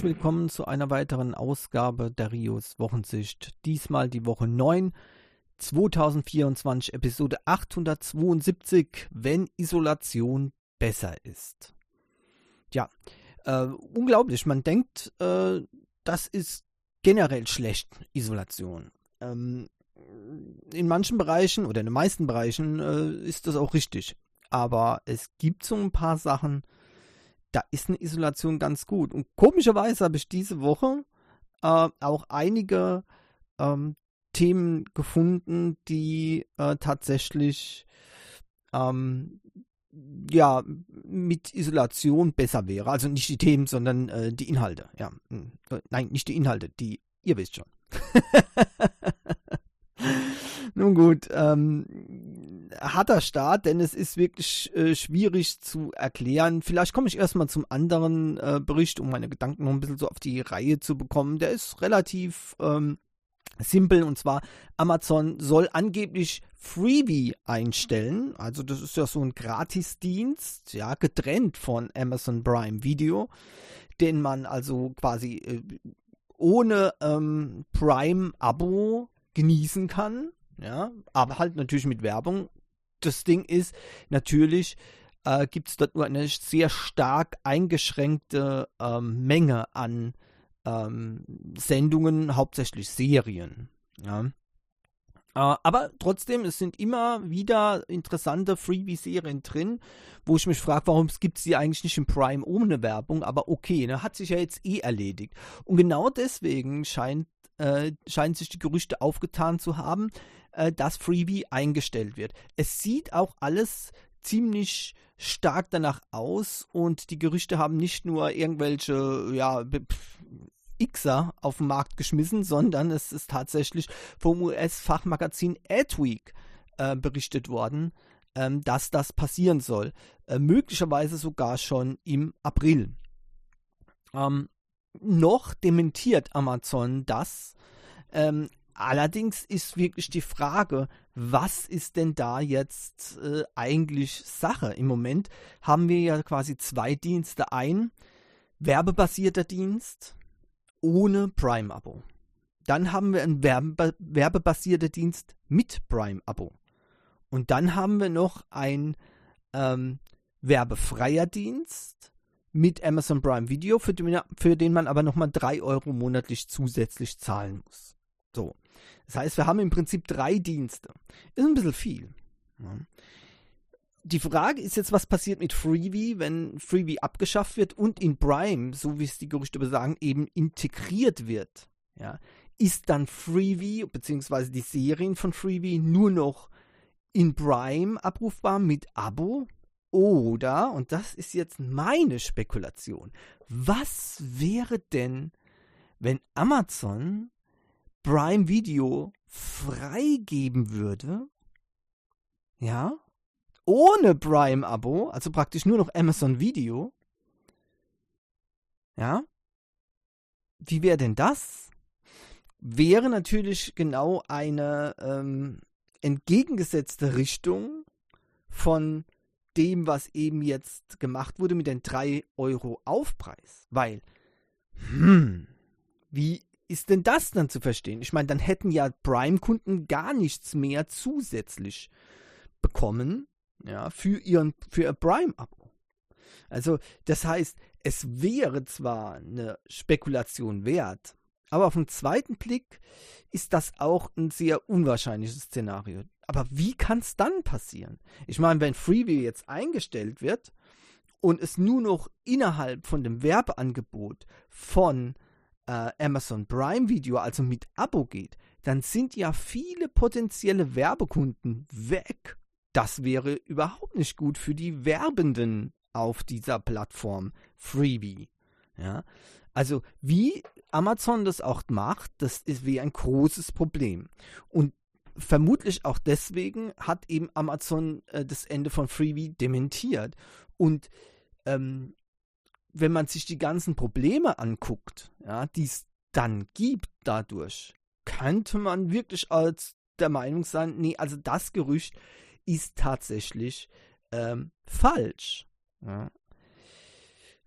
herzlich willkommen zu einer weiteren Ausgabe der Rios Wochensicht. Diesmal die Woche 9, 2024, Episode 872, wenn Isolation besser ist. Ja, äh, unglaublich. Man denkt, äh, das ist generell schlecht, Isolation. Ähm, in manchen Bereichen oder in den meisten Bereichen äh, ist das auch richtig. Aber es gibt so ein paar Sachen, da ist eine Isolation ganz gut. Und komischerweise habe ich diese Woche äh, auch einige ähm, Themen gefunden, die äh, tatsächlich ähm, ja mit Isolation besser wäre. Also nicht die Themen, sondern äh, die Inhalte. Ja, hm. äh, nein, nicht die Inhalte, die ihr wisst schon. Nun gut, ähm, harter Start, denn es ist wirklich äh, schwierig zu erklären. Vielleicht komme ich erstmal zum anderen äh, Bericht, um meine Gedanken noch ein bisschen so auf die Reihe zu bekommen. Der ist relativ ähm, simpel und zwar Amazon soll angeblich Freebie einstellen. Also das ist ja so ein Gratisdienst, ja, getrennt von Amazon Prime Video, den man also quasi äh, ohne ähm, Prime-Abo genießen kann. Ja, aber halt natürlich mit Werbung. Das Ding ist, natürlich äh, gibt es dort nur eine sehr stark eingeschränkte ähm, Menge an ähm, Sendungen, hauptsächlich Serien. Ja. Äh, aber trotzdem, es sind immer wieder interessante Freebie-Serien drin, wo ich mich frage, warum gibt es die eigentlich nicht im Prime ohne Werbung? Aber okay, ne, hat sich ja jetzt eh erledigt. Und genau deswegen scheint, äh, scheinen sich die Gerüchte aufgetan zu haben, äh, dass Freebie eingestellt wird. Es sieht auch alles ziemlich stark danach aus und die Gerüchte haben nicht nur irgendwelche, ja, Xer auf den Markt geschmissen, sondern es ist tatsächlich vom US-Fachmagazin Adweek äh, berichtet worden, ähm, dass das passieren soll. Äh, möglicherweise sogar schon im April. Ähm, noch dementiert Amazon das. Ähm, Allerdings ist wirklich die Frage, was ist denn da jetzt äh, eigentlich Sache? Im Moment haben wir ja quasi zwei Dienste. Ein werbebasierter Dienst ohne Prime-Abo. Dann haben wir einen werbe werbebasierten Dienst mit Prime-Abo. Und dann haben wir noch ein ähm, werbefreier Dienst mit Amazon Prime Video, für den, für den man aber nochmal 3 Euro monatlich zusätzlich zahlen muss. So. Das heißt, wir haben im Prinzip drei Dienste. Ist ein bisschen viel. Ja. Die Frage ist jetzt, was passiert mit Freebie, wenn Freebie abgeschafft wird und in Prime, so wie es die Gerüchte besagen, eben integriert wird. Ja. Ist dann Freebie bzw. die Serien von Freebie nur noch in Prime abrufbar mit Abo? Oder, und das ist jetzt meine Spekulation, was wäre denn, wenn Amazon Prime Video freigeben würde, ja, ohne Prime-Abo, also praktisch nur noch Amazon Video, ja, wie wäre denn das? Wäre natürlich genau eine ähm, entgegengesetzte Richtung von dem, was eben jetzt gemacht wurde mit den 3 Euro Aufpreis. Weil, hm, wie ist denn das dann zu verstehen? Ich meine, dann hätten ja Prime-Kunden gar nichts mehr zusätzlich bekommen, ja, für ihren, für ihr Prime-Abo. Also, das heißt, es wäre zwar eine Spekulation wert, aber auf den zweiten Blick ist das auch ein sehr unwahrscheinliches Szenario. Aber wie kann es dann passieren? Ich meine, wenn Freeview jetzt eingestellt wird und es nur noch innerhalb von dem Werbeangebot von äh, Amazon Prime Video, also mit Abo geht, dann sind ja viele potenzielle Werbekunden weg. Das wäre überhaupt nicht gut für die Werbenden auf dieser Plattform Freebie. Ja? Also wie Amazon das auch macht, das ist wie ein großes Problem. Und vermutlich auch deswegen hat eben Amazon äh, das Ende von Freebie dementiert. Und ähm, wenn man sich die ganzen Probleme anguckt, ja, die es dann gibt dadurch, könnte man wirklich als der Meinung sein, nee, also das Gerücht ist tatsächlich ähm, falsch. Ja.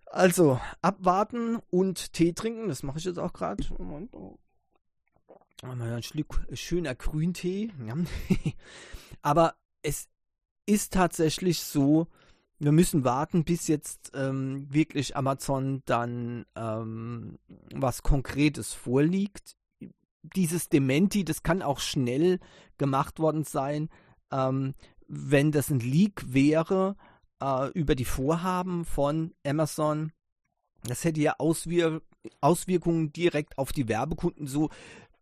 Also, abwarten und Tee trinken, das mache ich jetzt auch gerade. Moment. Oh. Mal ein Schluck schöner Grüntee. Ja. Aber es ist tatsächlich so, wir müssen warten, bis jetzt ähm, wirklich Amazon dann ähm, was Konkretes vorliegt. Dieses Dementi, das kann auch schnell gemacht worden sein, ähm, wenn das ein Leak wäre äh, über die Vorhaben von Amazon. Das hätte ja Auswir Auswirkungen direkt auf die Werbekunden. So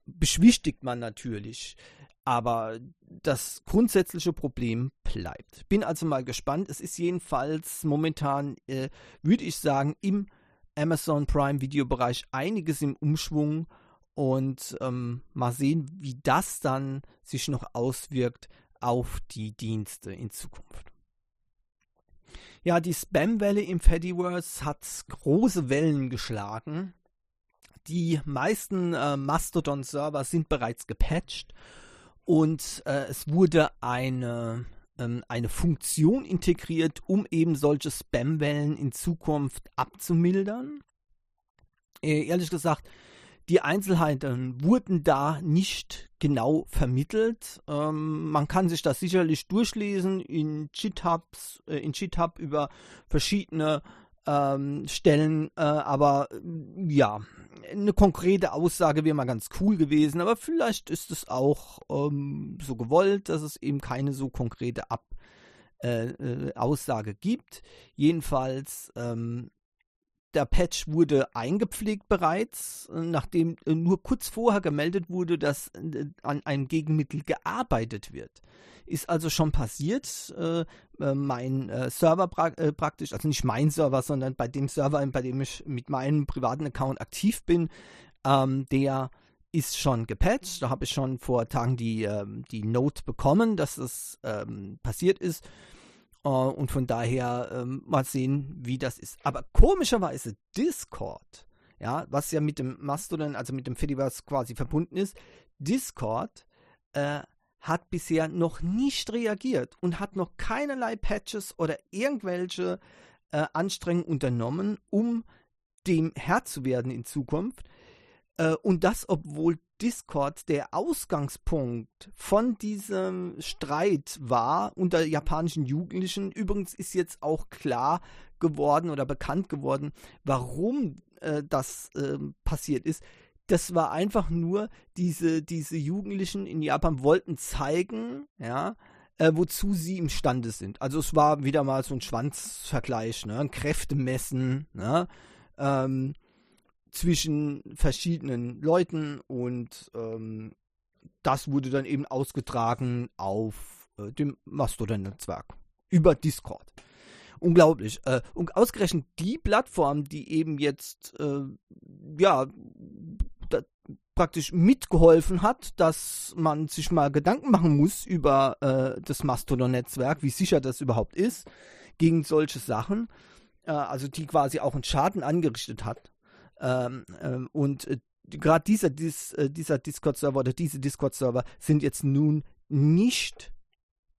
beschwichtigt man natürlich. Aber das grundsätzliche Problem bleibt. Bin also mal gespannt. Es ist jedenfalls momentan, äh, würde ich sagen, im Amazon Prime Videobereich einiges im Umschwung. Und ähm, mal sehen, wie das dann sich noch auswirkt auf die Dienste in Zukunft. Ja, die Spam-Welle im Fediverse hat große Wellen geschlagen. Die meisten äh, Mastodon-Server sind bereits gepatcht und äh, es wurde eine, ähm, eine Funktion integriert, um eben solche Spam-Wellen in Zukunft abzumildern. Äh, ehrlich gesagt, die Einzelheiten wurden da nicht genau vermittelt. Ähm, man kann sich das sicherlich durchlesen in GitHubs, äh, in GitHub über verschiedene ähm, Stellen, äh, aber ja, eine konkrete Aussage wäre mal ganz cool gewesen, aber vielleicht ist es auch ähm, so gewollt, dass es eben keine so konkrete Ab äh, äh, Aussage gibt. Jedenfalls, ähm, der Patch wurde eingepflegt bereits, nachdem äh, nur kurz vorher gemeldet wurde, dass äh, an einem Gegenmittel gearbeitet wird. Ist also schon passiert. Äh, äh, mein äh, Server pra äh, praktisch, also nicht mein Server, sondern bei dem Server, bei dem ich mit meinem privaten Account aktiv bin, ähm, der ist schon gepatcht. Da habe ich schon vor Tagen die, ähm, die Note bekommen, dass das ähm, passiert ist. Uh, und von daher ähm, mal sehen, wie das ist. Aber komischerweise Discord, ja, was ja mit dem Mastodon, also mit dem Fediverse quasi verbunden ist, Discord äh, hat bisher noch nicht reagiert und hat noch keinerlei Patches oder irgendwelche äh, Anstrengungen unternommen, um dem Herr zu werden in Zukunft. Äh, und das, obwohl Discord der Ausgangspunkt von diesem Streit war unter japanischen Jugendlichen. Übrigens ist jetzt auch klar geworden oder bekannt geworden, warum äh, das äh, passiert ist das war einfach nur, diese, diese Jugendlichen in Japan wollten zeigen, ja, äh, wozu sie imstande sind. Also es war wieder mal so ein Schwanzvergleich, ne? ein Kräftemessen ne? ähm, zwischen verschiedenen Leuten und ähm, das wurde dann eben ausgetragen auf äh, dem Mastodon-Netzwerk über Discord. Unglaublich. Äh, und ausgerechnet die Plattform, die eben jetzt äh, ja praktisch mitgeholfen hat, dass man sich mal Gedanken machen muss über äh, das Mastodon-Netzwerk, wie sicher das überhaupt ist, gegen solche Sachen. Äh, also die quasi auch einen Schaden angerichtet hat. Ähm, ähm, und äh, gerade dieser, dies, äh, dieser Discord-Server oder diese Discord-Server sind jetzt nun nicht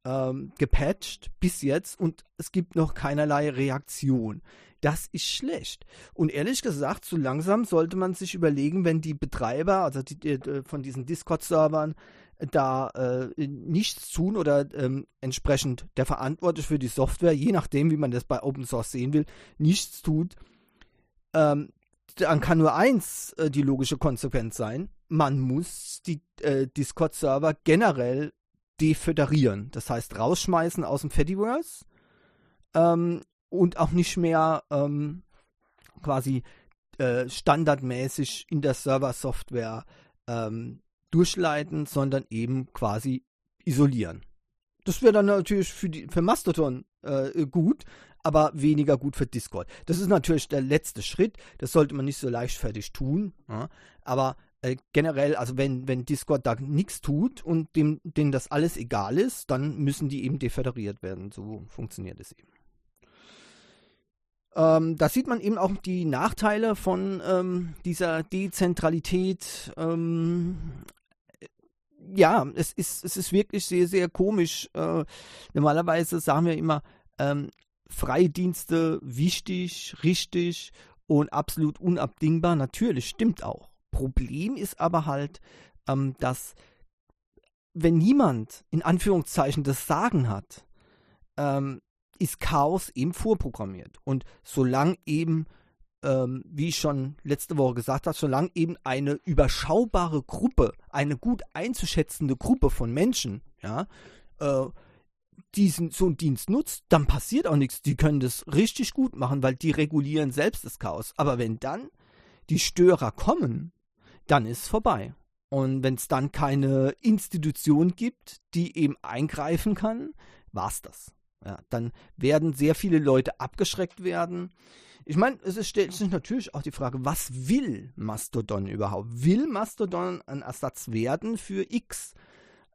ähm, gepatcht bis jetzt und es gibt noch keinerlei Reaktion. Das ist schlecht. Und ehrlich gesagt, so langsam sollte man sich überlegen, wenn die Betreiber, also die, die, von diesen Discord-Servern, da äh, nichts tun oder ähm, entsprechend der Verantwortliche für die Software, je nachdem, wie man das bei Open Source sehen will, nichts tut, ähm, dann kann nur eins äh, die logische Konsequenz sein. Man muss die äh, Discord-Server generell deföderieren. Das heißt, rausschmeißen aus dem Fediverse ähm, und auch nicht mehr ähm, quasi äh, standardmäßig in der Server-Software ähm, durchleiten, sondern eben quasi isolieren. Das wäre dann natürlich für, die, für Mastodon äh, gut, aber weniger gut für Discord. Das ist natürlich der letzte Schritt. Das sollte man nicht so leichtfertig tun. Ja? Aber äh, generell, also wenn, wenn Discord da nichts tut und dem, denen das alles egal ist, dann müssen die eben deföderiert werden. So funktioniert es eben. Ähm, da sieht man eben auch die Nachteile von ähm, dieser Dezentralität. Ähm, ja, es ist, es ist wirklich sehr, sehr komisch. Äh, normalerweise sagen wir immer, ähm, freie wichtig, richtig und absolut unabdingbar. Natürlich, stimmt auch. Problem ist aber halt, ähm, dass wenn niemand in Anführungszeichen das Sagen hat, ähm, ist Chaos eben vorprogrammiert. Und solange eben, ähm, wie ich schon letzte Woche gesagt habe, solange eben eine überschaubare Gruppe, eine gut einzuschätzende Gruppe von Menschen, ja, äh, diesen so einen Dienst nutzt, dann passiert auch nichts. Die können das richtig gut machen, weil die regulieren selbst das Chaos. Aber wenn dann die Störer kommen, dann ist es vorbei. Und wenn es dann keine Institution gibt, die eben eingreifen kann, war's das. Ja, dann werden sehr viele Leute abgeschreckt werden. Ich meine, es stellt sich natürlich auch die Frage, was will Mastodon überhaupt? Will Mastodon ein Ersatz werden für X?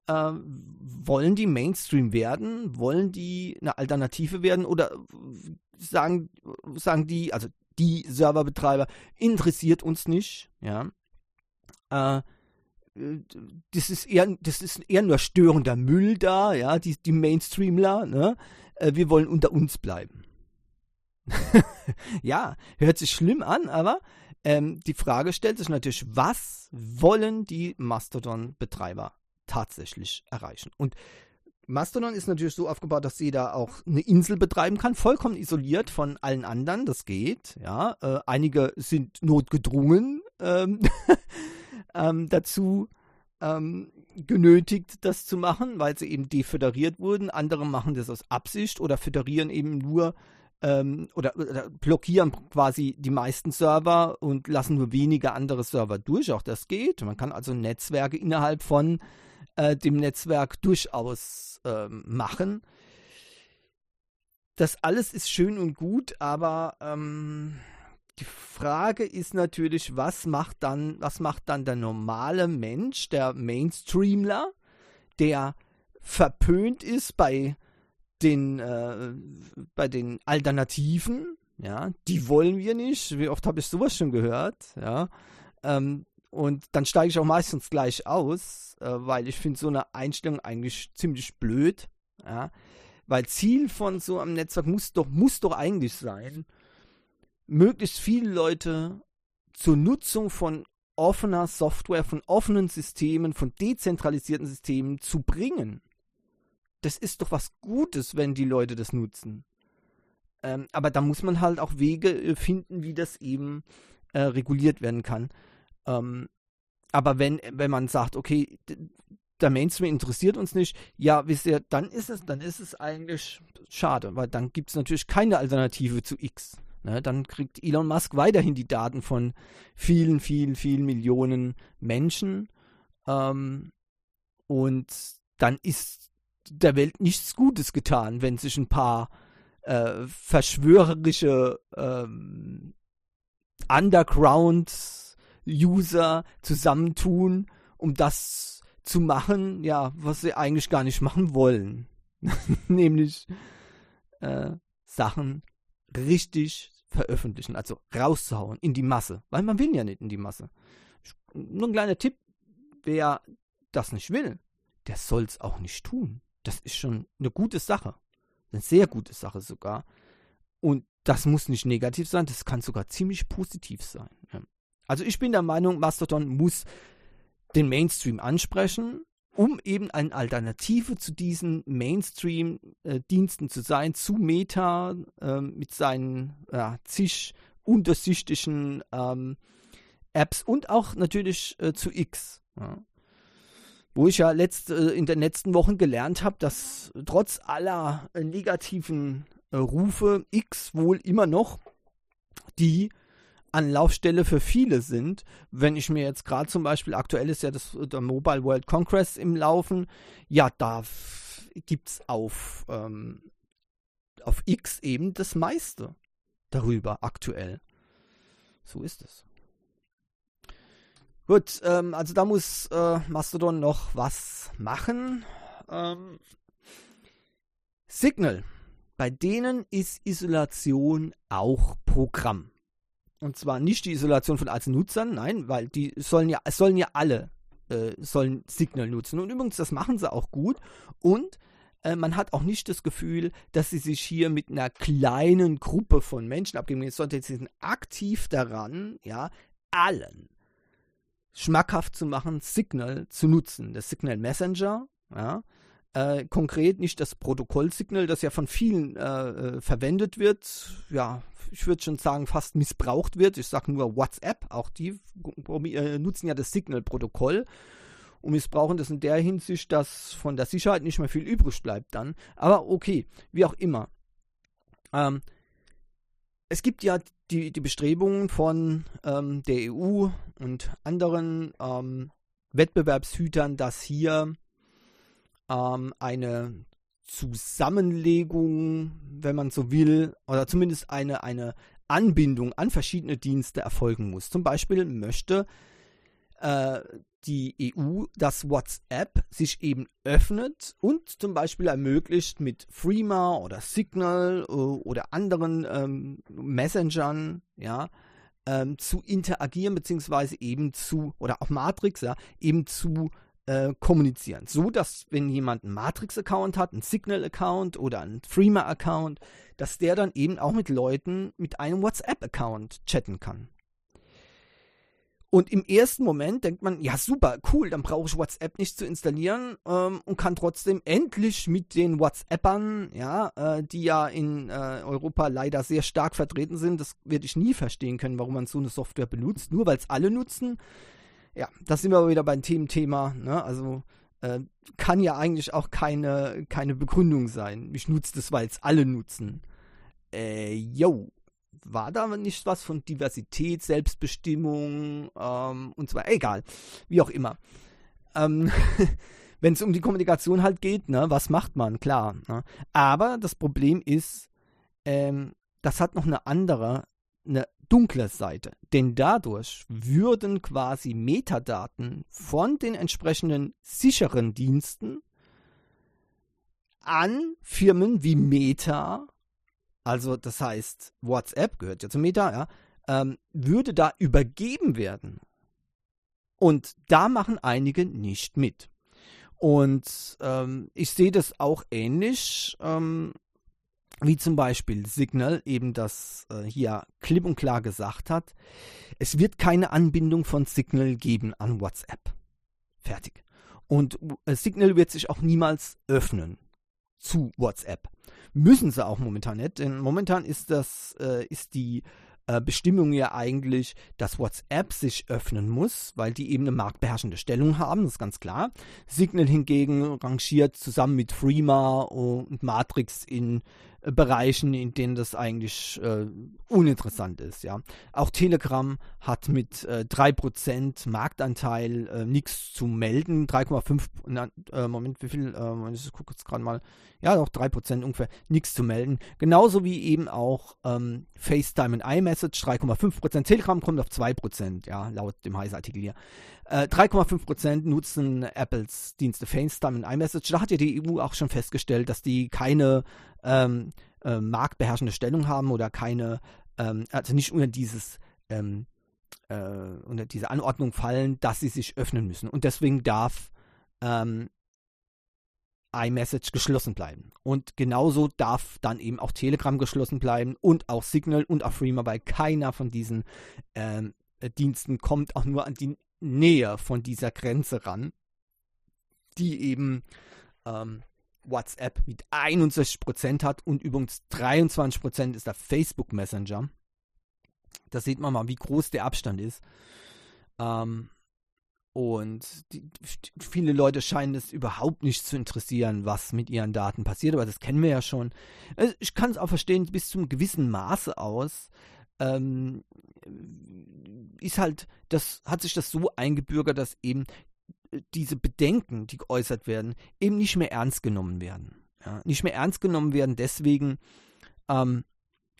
Äh, wollen die Mainstream werden? Wollen die eine Alternative werden? Oder sagen, sagen die, also die Serverbetreiber, interessiert uns nicht, ja. Äh, das ist eher, das ist eher nur störender Müll da, ja, die, die Mainstreamler, ne? Äh, wir wollen unter uns bleiben. ja, hört sich schlimm an, aber ähm, die Frage stellt sich natürlich, was wollen die Mastodon-Betreiber tatsächlich erreichen? Und Mastodon ist natürlich so aufgebaut, dass jeder auch eine Insel betreiben kann, vollkommen isoliert von allen anderen. Das geht. Ja, äh, einige sind notgedrungen ähm, ähm, dazu ähm, genötigt, das zu machen, weil sie eben deföderiert wurden. Andere machen das aus Absicht oder föderieren eben nur ähm, oder, oder, blockieren quasi die meisten Server und lassen nur wenige andere Server durch. Auch das geht. Man kann also Netzwerke innerhalb von äh, dem Netzwerk durchaus äh, machen. Das alles ist schön und gut, aber ähm, die Frage ist natürlich, was macht dann, was macht dann der normale Mensch, der Mainstreamler, der verpönt ist bei den, äh, bei den Alternativen, ja, die wollen wir nicht. Wie oft habe ich sowas schon gehört, ja. Ähm, und dann steige ich auch meistens gleich aus, äh, weil ich finde so eine Einstellung eigentlich ziemlich blöd, ja. Weil Ziel von so einem Netzwerk muss doch, muss doch eigentlich sein, möglichst viele Leute zur Nutzung von offener Software, von offenen Systemen, von dezentralisierten Systemen zu bringen. Das ist doch was Gutes, wenn die Leute das nutzen. Ähm, aber da muss man halt auch Wege äh, finden, wie das eben äh, reguliert werden kann. Ähm, aber wenn, wenn man sagt, okay, der Mainstream interessiert uns nicht, ja, wisst ihr, dann ist es, dann ist es eigentlich schade, weil dann gibt es natürlich keine Alternative zu X. Ne, dann kriegt Elon Musk weiterhin die Daten von vielen, vielen, vielen Millionen Menschen. Ähm, und dann ist der Welt nichts Gutes getan, wenn sich ein paar äh, verschwörerische ähm, Underground-User zusammentun, um das zu machen, ja, was sie eigentlich gar nicht machen wollen. Nämlich äh, Sachen richtig veröffentlichen, also rauszuhauen in die Masse, weil man will ja nicht in die Masse. Nur ein kleiner Tipp, wer das nicht will, der soll es auch nicht tun. Das ist schon eine gute Sache. Eine sehr gute Sache sogar. Und das muss nicht negativ sein, das kann sogar ziemlich positiv sein. Also ich bin der Meinung, Mastodon muss den Mainstream ansprechen um eben eine Alternative zu diesen Mainstream-Diensten zu sein, zu Meta äh, mit seinen ja, zig untersichtlichen ähm, Apps und auch natürlich äh, zu X. Ja. Wo ich ja letzt, äh, in den letzten Wochen gelernt habe, dass trotz aller äh, negativen äh, Rufe X wohl immer noch die Anlaufstelle für viele sind. Wenn ich mir jetzt gerade zum Beispiel, aktuell ist ja das, der Mobile World Congress im Laufen, ja, da gibt es auf, ähm, auf X eben das meiste darüber aktuell. So ist es. Gut, ähm, also da muss äh, Mastodon noch was machen. Ähm, Signal. Bei denen ist Isolation auch Programm. Und zwar nicht die Isolation von Nutzern, nein, weil die sollen ja, sollen ja alle äh, sollen Signal nutzen. Und übrigens, das machen sie auch gut. Und äh, man hat auch nicht das Gefühl, dass sie sich hier mit einer kleinen Gruppe von Menschen abgeben, sondern sie sind aktiv daran, ja, allen schmackhaft zu machen, Signal zu nutzen. Das Signal Messenger, ja, äh, konkret nicht das Protokoll-Signal, das ja von vielen äh, äh verwendet wird, ja, ich würde schon sagen, fast missbraucht wird. Ich sage nur WhatsApp, auch die äh, nutzen ja das Signal-Protokoll und missbrauchen das in der Hinsicht, dass von der Sicherheit nicht mehr viel übrig bleibt dann. Aber okay, wie auch immer. Ähm, es gibt ja die, die Bestrebungen von ähm, der EU und anderen ähm, Wettbewerbshütern, dass hier ähm, eine Zusammenlegung, wenn man so will, oder zumindest eine, eine Anbindung an verschiedene Dienste erfolgen muss. Zum Beispiel möchte äh, die EU, dass WhatsApp sich eben öffnet und zum Beispiel ermöglicht, mit Freema oder Signal äh, oder anderen ähm, Messengern, ja, ähm, zu interagieren, beziehungsweise eben zu, oder auch Matrix, ja, eben zu äh, kommunizieren. So, dass wenn jemand einen Matrix-Account hat, einen Signal-Account oder einen Freema-Account, dass der dann eben auch mit Leuten mit einem WhatsApp-Account chatten kann. Und im ersten Moment denkt man, ja super, cool, dann brauche ich WhatsApp nicht zu installieren ähm, und kann trotzdem endlich mit den WhatsAppern, ja, äh, die ja in äh, Europa leider sehr stark vertreten sind, das werde ich nie verstehen können, warum man so eine Software benutzt, nur weil es alle nutzen. Ja, das sind wir aber wieder beim Thementhema, ne? Also äh, kann ja eigentlich auch keine, keine Begründung sein. Ich nutze das, weil es alle nutzen. Äh, yo war da nicht was von Diversität, Selbstbestimmung ähm, und zwar egal, wie auch immer. Ähm, Wenn es um die Kommunikation halt geht, ne, was macht man, klar. Ne? Aber das Problem ist, ähm, das hat noch eine andere, eine dunkle Seite. Denn dadurch würden quasi Metadaten von den entsprechenden sicheren Diensten an Firmen wie Meta also das heißt, WhatsApp gehört ja zu Meta, ja, ähm, würde da übergeben werden. Und da machen einige nicht mit. Und ähm, ich sehe das auch ähnlich, ähm, wie zum Beispiel Signal eben das äh, hier klipp und klar gesagt hat. Es wird keine Anbindung von Signal geben an WhatsApp. Fertig. Und äh, Signal wird sich auch niemals öffnen zu WhatsApp. Müssen sie auch momentan nicht, denn momentan ist das, äh, ist die äh, Bestimmung ja eigentlich, dass WhatsApp sich öffnen muss, weil die eben eine marktbeherrschende Stellung haben, das ist ganz klar. Signal hingegen rangiert zusammen mit Freema und Matrix in Bereichen, in denen das eigentlich äh, uninteressant ist. Ja. Auch Telegram hat mit äh, 3% Marktanteil äh, nichts zu melden. 3,5, äh, Moment, wie viel? Äh, ich gucke jetzt gerade mal. Ja, doch 3% ungefähr, nichts zu melden. Genauso wie eben auch ähm, FaceTime und iMessage, 3,5%. Telegram kommt auf 2%, ja, laut dem Heise-Artikel hier. 3,5% äh, nutzen Apples Dienste FaceTime und iMessage. Da hat ja die EU auch schon festgestellt, dass die keine ähm, äh, marktbeherrschende Stellung haben oder keine, ähm, also nicht unter dieses ähm, äh, unter diese Anordnung fallen, dass sie sich öffnen müssen. Und deswegen darf ähm, iMessage geschlossen bleiben. Und genauso darf dann eben auch Telegram geschlossen bleiben und auch Signal und auch Freema, weil keiner von diesen ähm, Diensten kommt auch nur an die Nähe von dieser Grenze ran, die eben ähm, WhatsApp mit 61% hat und übrigens 23% ist der Facebook Messenger. Da sieht man mal, wie groß der Abstand ist. Ähm, und die, viele Leute scheinen es überhaupt nicht zu interessieren, was mit ihren Daten passiert, aber das kennen wir ja schon. Also ich kann es auch verstehen, bis zum gewissen Maße aus. Ähm, ist halt, das hat sich das so eingebürgert, dass eben diese Bedenken, die geäußert werden, eben nicht mehr ernst genommen werden. Ja, nicht mehr ernst genommen werden deswegen, ähm,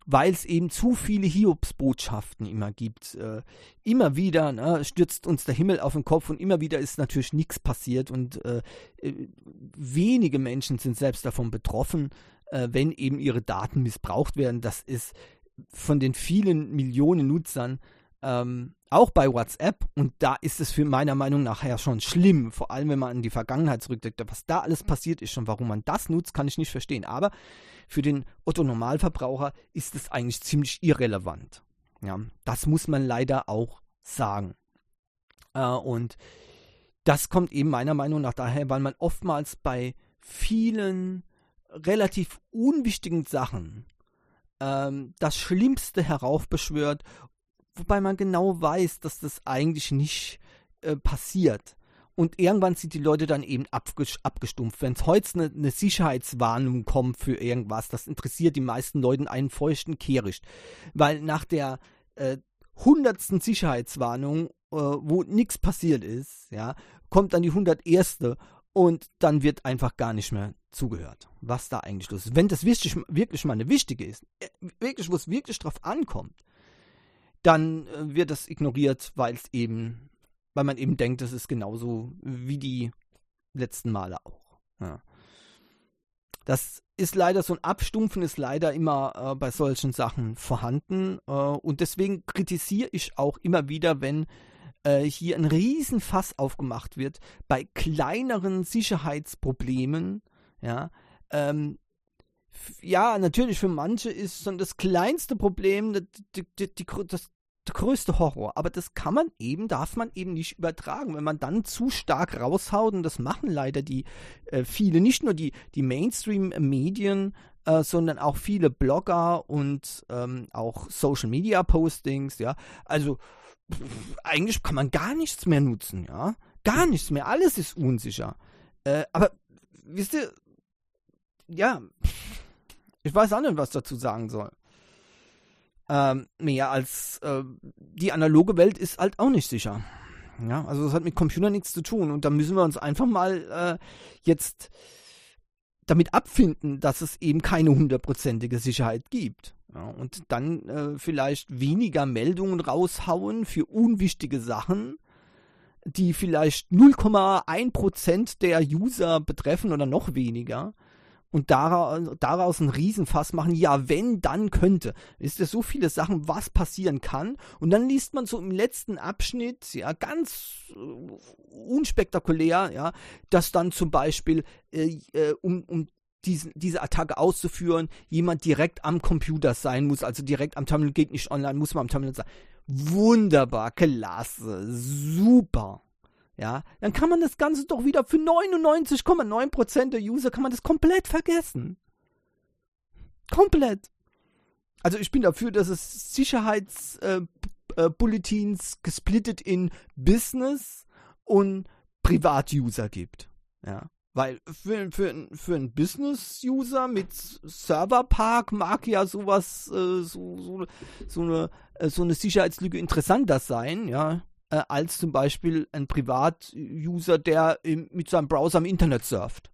weil es eben zu viele Hiobsbotschaften immer gibt. Äh, immer wieder ne, stürzt uns der Himmel auf den Kopf und immer wieder ist natürlich nichts passiert und äh, äh, wenige Menschen sind selbst davon betroffen, äh, wenn eben ihre Daten missbraucht werden. Das ist von den vielen Millionen Nutzern ähm, auch bei WhatsApp, und da ist es für meiner Meinung nach ja schon schlimm, vor allem wenn man an die Vergangenheit zurückdenkt, was da alles passiert ist und warum man das nutzt, kann ich nicht verstehen. Aber für den Otto-Normalverbraucher ist es eigentlich ziemlich irrelevant. Ja, das muss man leider auch sagen. Äh, und das kommt eben meiner Meinung nach daher, weil man oftmals bei vielen relativ unwichtigen Sachen ähm, das Schlimmste heraufbeschwört, wobei man genau weiß, dass das eigentlich nicht äh, passiert. Und irgendwann sind die Leute dann eben abgestumpft. Wenn es heute eine, eine, Sicherheitswarnung kommt für irgendwas, das interessiert die meisten Leute einen feuchten Kehricht. Weil nach der äh, hundertsten Sicherheitswarnung, äh, wo nichts passiert ist, ja, kommt dann die hunderterste und dann wird einfach gar nicht mehr zugehört, was da eigentlich los ist. Wenn das wirklich, wirklich mal eine wichtige ist, äh, wirklich, wo es wirklich drauf ankommt, dann äh, wird das ignoriert, weil es eben, weil man eben denkt, das ist genauso wie die letzten Male auch. Ja. Das ist leider so ein Abstumpfen ist leider immer äh, bei solchen Sachen vorhanden äh, und deswegen kritisiere ich auch immer wieder, wenn äh, hier ein Riesenfass aufgemacht wird bei kleineren Sicherheitsproblemen, ja, ähm, ja, natürlich für manche ist so das kleinste Problem die, die, die, das, der größte Horror. Aber das kann man eben, darf man eben nicht übertragen. Wenn man dann zu stark raushaut, und das machen leider die äh, viele, nicht nur die, die Mainstream-Medien, äh, sondern auch viele Blogger und ähm, auch Social-Media-Postings, ja. Also eigentlich kann man gar nichts mehr nutzen, ja. Gar nichts mehr. Alles ist unsicher. Äh, aber wisst ihr, ja, ich weiß auch nicht, was dazu sagen soll. Ähm, mehr als äh, die analoge Welt ist halt auch nicht sicher. Ja, also das hat mit Computern nichts zu tun. Und da müssen wir uns einfach mal äh, jetzt damit abfinden, dass es eben keine hundertprozentige Sicherheit gibt. Ja, und dann äh, vielleicht weniger Meldungen raushauen für unwichtige Sachen, die vielleicht 0,1% der User betreffen oder noch weniger. Und daraus, einen Riesenfass machen, ja, wenn, dann könnte. Ist es so viele Sachen, was passieren kann. Und dann liest man so im letzten Abschnitt, ja, ganz äh, unspektakulär, ja, dass dann zum Beispiel, äh, äh um, um diesen, diese Attacke auszuführen, jemand direkt am Computer sein muss, also direkt am Terminal geht nicht online, muss man am Terminal sein. Wunderbar, klasse, super. Ja, dann kann man das Ganze doch wieder für 99,9% der User kann man das komplett vergessen. Komplett. Also ich bin dafür, dass es Sicherheitsbulletins äh, äh, gesplittet in Business und Privatuser gibt. Ja. Weil für, für, für einen Business-User mit Serverpark mag ja sowas, äh, so, so, so, eine, äh, so eine Sicherheitslücke interessanter sein, ja, äh, als zum Beispiel ein Privat-User, der im, mit seinem Browser im Internet surft.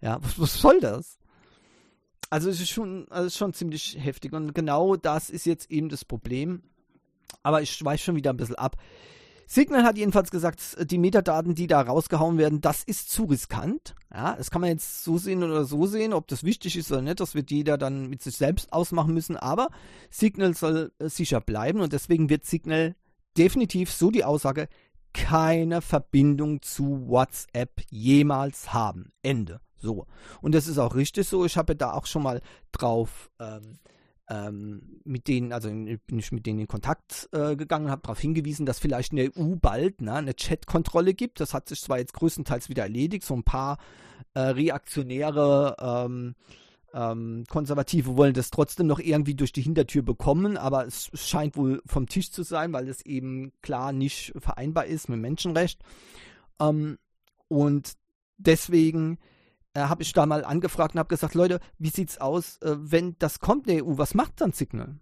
Ja, was, was soll das? Also es ist schon, also schon ziemlich heftig und genau das ist jetzt eben das Problem. Aber ich weiß schon wieder ein bisschen ab. Signal hat jedenfalls gesagt, die Metadaten, die da rausgehauen werden, das ist zu riskant. Ja, das kann man jetzt so sehen oder so sehen, ob das wichtig ist oder nicht, das wird jeder dann mit sich selbst ausmachen müssen, aber Signal soll äh, sicher bleiben und deswegen wird Signal definitiv, so die Aussage, keine Verbindung zu WhatsApp jemals haben. Ende. So. Und das ist auch richtig so. Ich habe da auch schon mal drauf ähm, ähm, mit denen, also bin ich mit denen in Kontakt äh, gegangen, habe darauf hingewiesen, dass vielleicht in der EU bald ne, eine Chat-Kontrolle gibt. Das hat sich zwar jetzt größtenteils wieder erledigt, so ein paar äh, reaktionäre ähm, ähm, Konservative wollen das trotzdem noch irgendwie durch die Hintertür bekommen, aber es scheint wohl vom Tisch zu sein, weil es eben klar nicht vereinbar ist mit Menschenrecht. Ähm, und deswegen äh, habe ich da mal angefragt und habe gesagt, Leute, wie sieht's aus, äh, wenn das kommt in der EU, was macht dann Signal?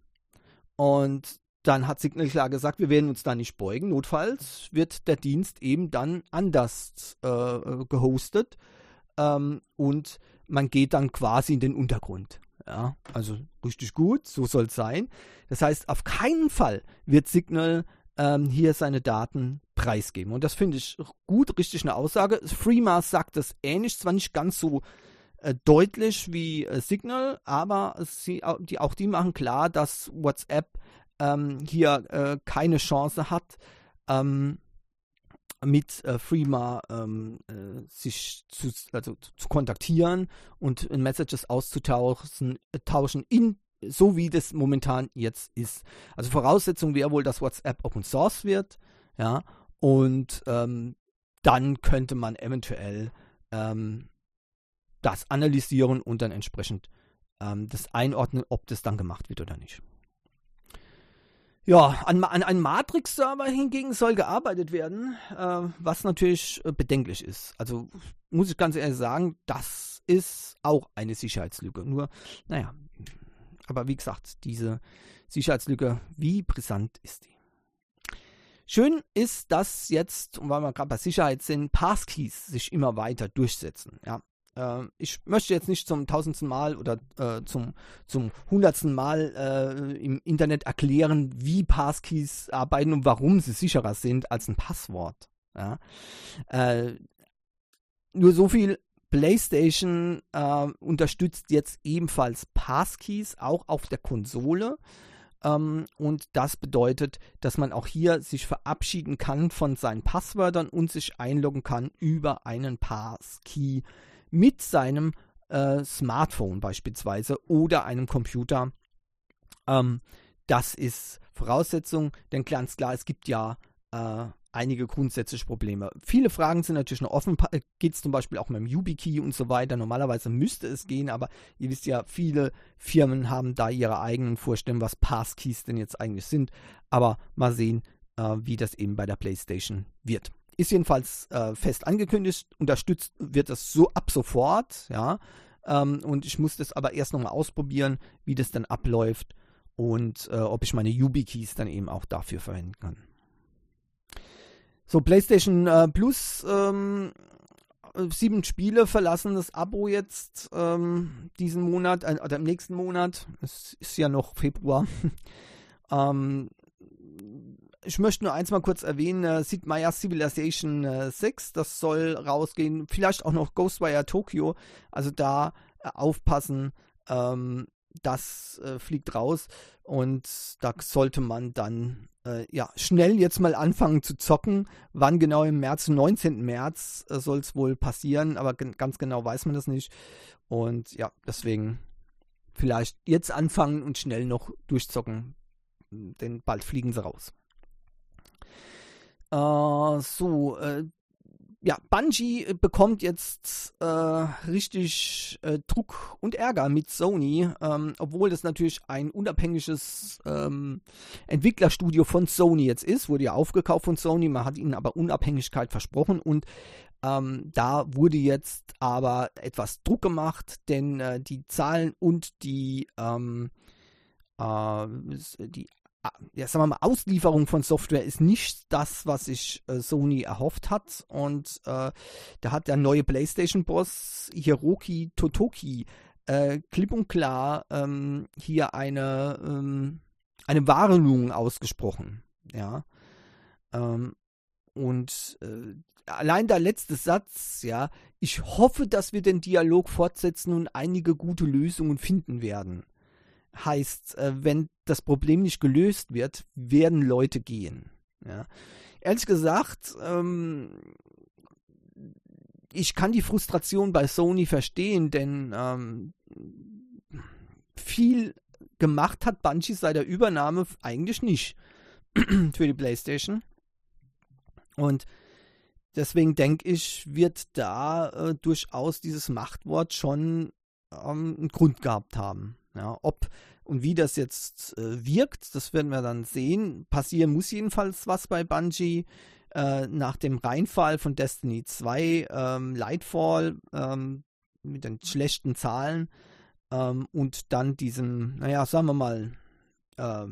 Und dann hat Signal klar gesagt, wir werden uns da nicht beugen. Notfalls wird der Dienst eben dann anders äh, gehostet ähm, und man geht dann quasi in den Untergrund. Ja, also richtig gut, so soll es sein. Das heißt, auf keinen Fall wird Signal ähm, hier seine Daten preisgeben. Und das finde ich gut, richtig eine Aussage. FreeMass sagt das ähnlich, zwar nicht ganz so äh, deutlich wie äh, Signal, aber sie, die, auch die machen klar, dass WhatsApp ähm, hier äh, keine Chance hat, ähm, mit äh, Freema ähm, äh, sich zu, also, zu kontaktieren und Messages auszutauschen äh, tauschen in so wie das momentan jetzt ist. Also Voraussetzung wäre wohl, dass WhatsApp Open Source wird, ja, und ähm, dann könnte man eventuell ähm, das analysieren und dann entsprechend ähm, das einordnen, ob das dann gemacht wird oder nicht. Ja, an, an einem Matrix-Server hingegen soll gearbeitet werden, äh, was natürlich äh, bedenklich ist. Also muss ich ganz ehrlich sagen, das ist auch eine Sicherheitslücke. Nur, naja, aber wie gesagt, diese Sicherheitslücke, wie brisant ist die? Schön ist, dass jetzt, weil wir gerade bei Sicherheit sind, Passkeys sich immer weiter durchsetzen. Ja, äh, ich möchte jetzt nicht zum tausendsten Mal oder äh, zum, zum hundertsten Mal äh, im Internet erklären, wie Passkeys arbeiten und warum sie sicherer sind als ein Passwort. Ja? Äh, nur so viel. PlayStation äh, unterstützt jetzt ebenfalls Passkeys, auch auf der Konsole. Ähm, und das bedeutet, dass man auch hier sich verabschieden kann von seinen Passwörtern und sich einloggen kann über einen Passkey mit seinem äh, Smartphone beispielsweise oder einem Computer. Ähm, das ist Voraussetzung, denn ganz klar, es gibt ja äh, einige grundsätzliche Probleme. Viele Fragen sind natürlich noch offen. Geht es zum Beispiel auch mit dem YubiKey und so weiter? Normalerweise müsste es gehen, aber ihr wisst ja, viele Firmen haben da ihre eigenen Vorstellungen, was Passkeys denn jetzt eigentlich sind. Aber mal sehen, äh, wie das eben bei der PlayStation wird. Ist jedenfalls äh, fest angekündigt, unterstützt wird das so ab sofort, ja. Ähm, und ich muss das aber erst nochmal ausprobieren, wie das dann abläuft und äh, ob ich meine YubiKeys dann eben auch dafür verwenden kann. So, PlayStation äh, Plus, ähm, sieben Spiele verlassen das Abo jetzt ähm, diesen Monat, äh, oder im nächsten Monat. Es ist ja noch Februar. ähm, ich möchte nur eins mal kurz erwähnen, äh, Sid Meier's Civilization äh, 6, das soll rausgehen. Vielleicht auch noch Ghostwire Tokyo. Also da äh, aufpassen, ähm, das äh, fliegt raus und da sollte man dann äh, ja schnell jetzt mal anfangen zu zocken. Wann genau im März, 19. März äh, soll es wohl passieren, aber ganz genau weiß man das nicht. Und ja, deswegen vielleicht jetzt anfangen und schnell noch durchzocken, denn bald fliegen sie raus. Äh, so, äh, ja, Bungie bekommt jetzt äh, richtig äh, Druck und Ärger mit Sony, ähm, obwohl das natürlich ein unabhängiges ähm, Entwicklerstudio von Sony jetzt ist, wurde ja aufgekauft von Sony, man hat ihnen aber Unabhängigkeit versprochen und ähm, da wurde jetzt aber etwas Druck gemacht, denn äh, die Zahlen und die, ähm, äh, die ja, sagen wir mal, Auslieferung von Software ist nicht das, was sich äh, Sony erhofft hat. Und äh, da hat der neue PlayStation-Boss Hiroki Totoki äh, klipp und klar ähm, hier eine, ähm, eine Warnung ausgesprochen. Ja. Ähm, und äh, allein der letzte Satz, ja, ich hoffe, dass wir den Dialog fortsetzen und einige gute Lösungen finden werden heißt, äh, wenn das Problem nicht gelöst wird, werden Leute gehen. Ja. Ehrlich gesagt, ähm, ich kann die Frustration bei Sony verstehen, denn ähm, viel gemacht hat Bungie seit der Übernahme eigentlich nicht für die PlayStation. Und deswegen denke ich, wird da äh, durchaus dieses Machtwort schon ähm, einen Grund gehabt haben. Ja, ob und wie das jetzt äh, wirkt, das werden wir dann sehen. Passieren muss jedenfalls was bei Bungie. Äh, nach dem Reinfall von Destiny 2, ähm, Lightfall ähm, mit den schlechten Zahlen ähm, und dann diesem, naja, sagen wir mal, äh,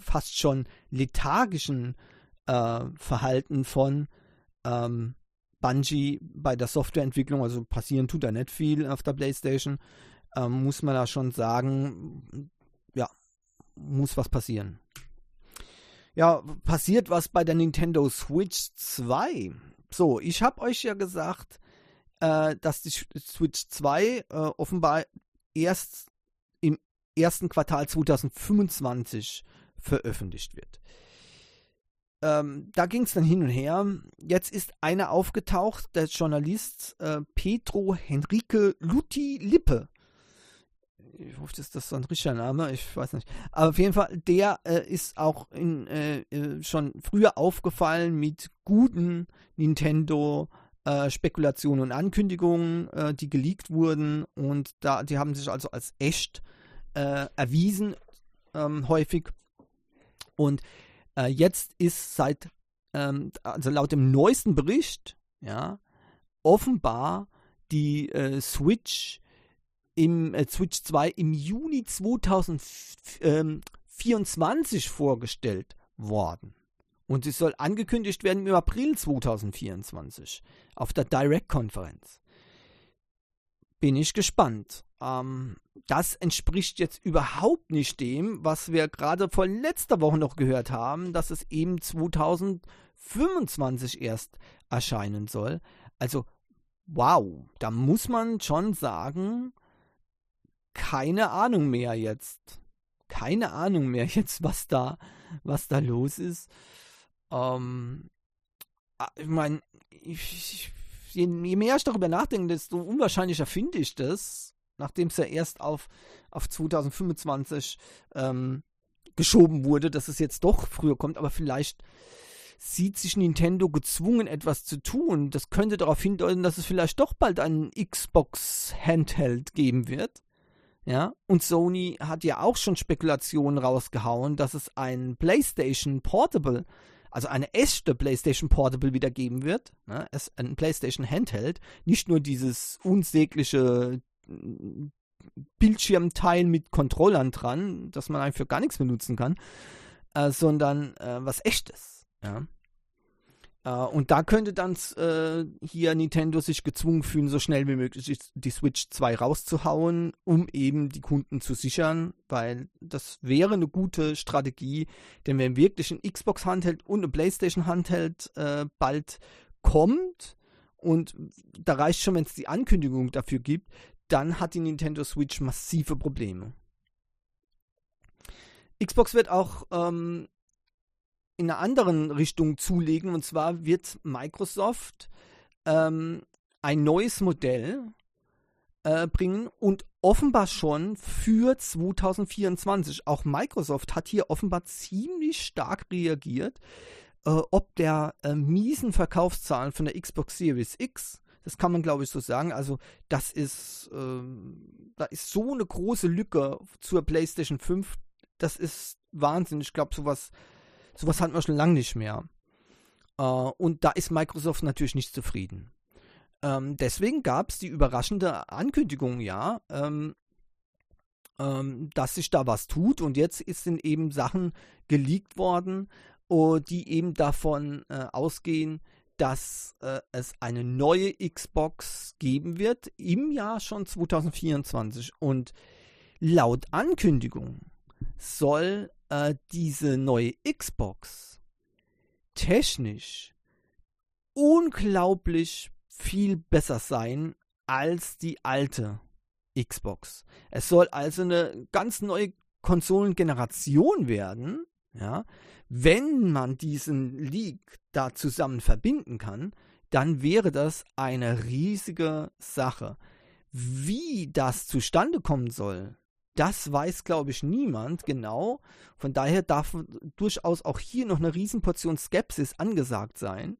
fast schon lethargischen äh, Verhalten von ähm, Bungie bei der Softwareentwicklung, also passieren tut da nicht viel auf der PlayStation ähm, muss man da schon sagen, ja, muss was passieren. Ja, passiert was bei der Nintendo Switch 2. So, ich habe euch ja gesagt, äh, dass die Switch 2 äh, offenbar erst im ersten Quartal 2025 veröffentlicht wird. Ähm, da ging es dann hin und her. Jetzt ist einer aufgetaucht, der Journalist äh, Pedro Henrique Luti Lippe. Ich hoffe, das ist so ein richtiger Name, ich weiß nicht. Aber auf jeden Fall, der äh, ist auch in, äh, äh schon früher aufgefallen mit guten Nintendo äh, Spekulationen und Ankündigungen, äh, die geleakt wurden und da, die haben sich also als echt erwiesen ähm, häufig. Und äh, jetzt ist seit, ähm, also laut dem neuesten Bericht, ja, offenbar die äh, Switch im äh, Switch 2 im Juni 2024 vorgestellt worden. Und sie soll angekündigt werden im April 2024 auf der Direct-Konferenz. Bin ich gespannt. Ähm, das entspricht jetzt überhaupt nicht dem, was wir gerade vor letzter Woche noch gehört haben, dass es eben 2025 erst erscheinen soll. Also, wow, da muss man schon sagen, keine Ahnung mehr jetzt. Keine Ahnung mehr jetzt, was da, was da los ist. Ähm, ah, ich meine, je, je mehr ich darüber nachdenke, desto unwahrscheinlicher finde ich das nachdem es ja erst auf, auf 2025 ähm, geschoben wurde, dass es jetzt doch früher kommt, aber vielleicht sieht sich Nintendo gezwungen, etwas zu tun. Das könnte darauf hindeuten, dass es vielleicht doch bald einen Xbox Handheld geben wird. Ja, und Sony hat ja auch schon Spekulationen rausgehauen, dass es ein PlayStation Portable, also eine echte PlayStation Portable wieder geben wird. Ne? ein PlayStation Handheld, nicht nur dieses unsägliche Bildschirmteil mit Controllern dran, das man eigentlich für gar nichts benutzen kann, äh, sondern äh, was echtes. Ja. Uh, und da könnte dann uh, hier Nintendo sich gezwungen fühlen, so schnell wie möglich die Switch 2 rauszuhauen, um eben die Kunden zu sichern, weil das wäre eine gute Strategie, denn wenn wirklich ein Xbox Handheld und ein PlayStation Handheld uh, bald kommt, und da reicht schon, wenn es die Ankündigung dafür gibt, dann hat die Nintendo Switch massive Probleme. Xbox wird auch ähm, in einer anderen Richtung zulegen und zwar wird Microsoft ähm, ein neues Modell äh, bringen und offenbar schon für 2024. Auch Microsoft hat hier offenbar ziemlich stark reagiert, äh, ob der äh, miesen Verkaufszahlen von der Xbox Series X das kann man, glaube ich, so sagen. Also, das ist, ähm, da ist so eine große Lücke zur PlayStation 5. Das ist Wahnsinn. Ich glaube, sowas, sowas hatten wir schon lange nicht mehr. Äh, und da ist Microsoft natürlich nicht zufrieden. Ähm, deswegen gab es die überraschende Ankündigung, ja, ähm, ähm, dass sich da was tut. Und jetzt sind eben Sachen geleakt worden, oh, die eben davon äh, ausgehen, dass äh, es eine neue Xbox geben wird im Jahr schon 2024 und laut Ankündigung soll äh, diese neue Xbox technisch unglaublich viel besser sein als die alte Xbox. Es soll also eine ganz neue Konsolengeneration werden, ja, wenn man diesen Leak da zusammen verbinden kann, dann wäre das eine riesige Sache. Wie das zustande kommen soll, das weiß, glaube ich, niemand genau. Von daher darf durchaus auch hier noch eine Riesenportion Skepsis angesagt sein.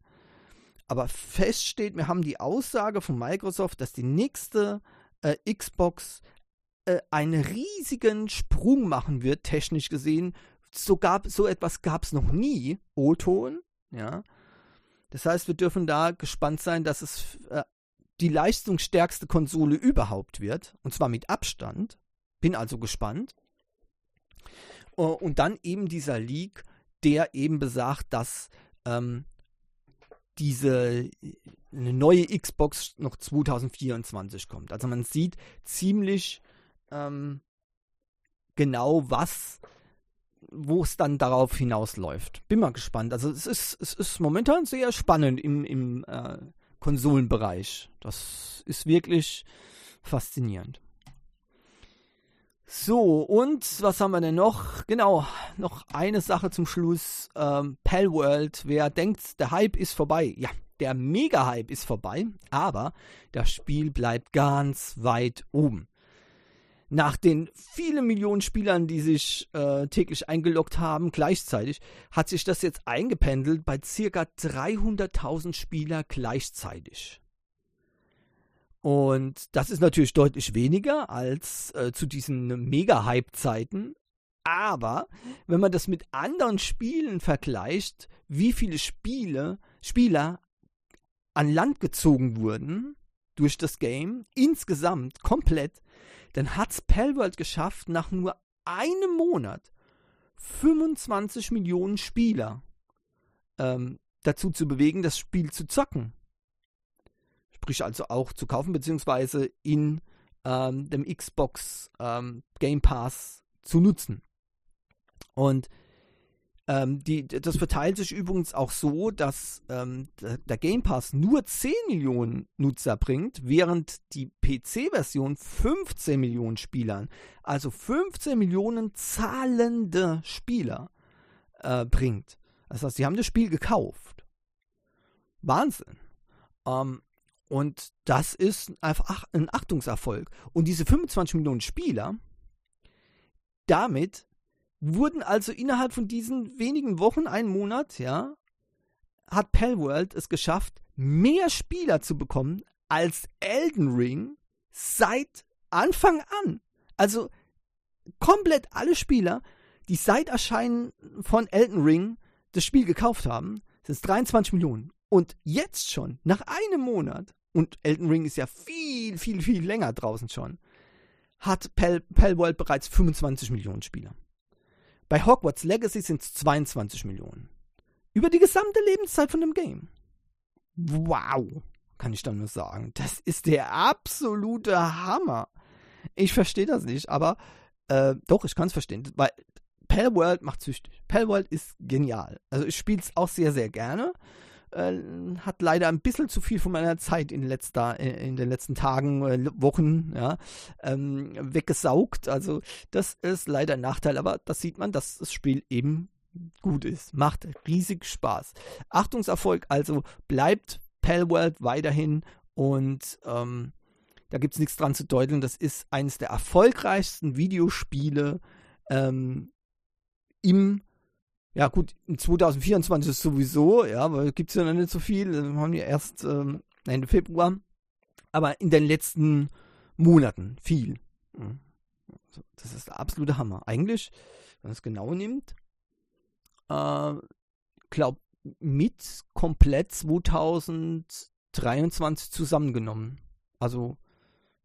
Aber fest steht, wir haben die Aussage von Microsoft, dass die nächste äh, Xbox äh, einen riesigen Sprung machen wird, technisch gesehen, so, gab, so etwas gab es noch nie, O-Ton, ja. Das heißt, wir dürfen da gespannt sein, dass es äh, die leistungsstärkste Konsole überhaupt wird, und zwar mit Abstand. Bin also gespannt. Uh, und dann eben dieser Leak, der eben besagt, dass ähm, diese eine neue Xbox noch 2024 kommt. Also man sieht ziemlich ähm, genau, was wo es dann darauf hinausläuft. Bin mal gespannt. Also es ist, es ist momentan sehr spannend im, im äh, Konsolenbereich. Das ist wirklich faszinierend. So, und was haben wir denn noch? Genau, noch eine Sache zum Schluss. Ähm, Palworld, wer denkt, der Hype ist vorbei. Ja, der Mega-Hype ist vorbei, aber das Spiel bleibt ganz weit oben. Nach den vielen Millionen Spielern, die sich äh, täglich eingeloggt haben, gleichzeitig, hat sich das jetzt eingependelt bei circa 300.000 Spieler gleichzeitig. Und das ist natürlich deutlich weniger als äh, zu diesen Mega-Hype-Zeiten. Aber wenn man das mit anderen Spielen vergleicht, wie viele Spiele, Spieler an Land gezogen wurden durch das Game, insgesamt komplett, dann hat es Palworld geschafft, nach nur einem Monat 25 Millionen Spieler ähm, dazu zu bewegen, das Spiel zu zocken. Sprich also auch zu kaufen, beziehungsweise in ähm, dem Xbox ähm, Game Pass zu nutzen. Und ähm, die, das verteilt sich übrigens auch so, dass ähm, der Game Pass nur 10 Millionen Nutzer bringt, während die PC-Version 15 Millionen Spielern, also 15 Millionen zahlende Spieler äh, bringt. Das heißt, sie haben das Spiel gekauft. Wahnsinn. Ähm, und das ist einfach ein Achtungserfolg. Und diese 25 Millionen Spieler, damit wurden also innerhalb von diesen wenigen Wochen, einen Monat, ja, hat Palworld es geschafft, mehr Spieler zu bekommen als Elden Ring seit Anfang an. Also komplett alle Spieler, die seit Erscheinen von Elden Ring das Spiel gekauft haben, sind es 23 Millionen. Und jetzt schon, nach einem Monat, und Elden Ring ist ja viel, viel, viel länger draußen schon, hat Pal Palworld bereits 25 Millionen Spieler. Bei Hogwarts Legacy sind es 22 Millionen. Über die gesamte Lebenszeit von dem Game. Wow, kann ich dann nur sagen. Das ist der absolute Hammer. Ich verstehe das nicht, aber äh, doch, ich kann es verstehen. Weil Palworld macht süchtig. Palworld ist genial. Also ich spiele es auch sehr, sehr gerne äh, hat leider ein bisschen zu viel von meiner Zeit in, letzter, äh, in den letzten Tagen, äh, Wochen ja, ähm, weggesaugt. Also das ist leider ein Nachteil, aber das sieht man, dass das Spiel eben gut ist. Macht riesig Spaß. Achtungserfolg also bleibt Palworld weiterhin und ähm, da gibt es nichts dran zu deuteln. Das ist eines der erfolgreichsten Videospiele ähm, im ja, gut, in 2024 ist sowieso, ja, weil gibt es ja noch nicht so viel. Wir haben ja erst ähm, Ende Februar. Aber in den letzten Monaten viel. Das ist der absolute Hammer. Eigentlich, wenn man es genau nimmt, äh, glaube mit komplett 2023 zusammengenommen. Also,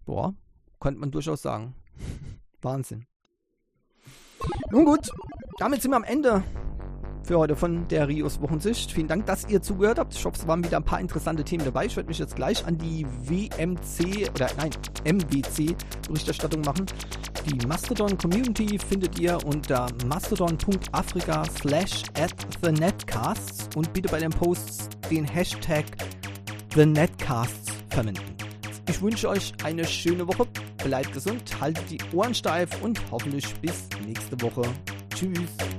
boah, könnte man durchaus sagen. Wahnsinn. Nun gut, damit sind wir am Ende für heute von der Rios Wochensicht. Vielen Dank, dass ihr zugehört habt. Ich hoffe, es waren wieder ein paar interessante Themen dabei. Ich werde mich jetzt gleich an die WMC oder nein, MWC Berichterstattung machen. Die Mastodon Community findet ihr unter mastodon.afrika slash at the netcasts und bitte bei den Posts den Hashtag the netcasts verwenden. Ich wünsche euch eine schöne Woche. Bleibt gesund, haltet die Ohren steif und hoffentlich bis nächste Woche. Tschüss.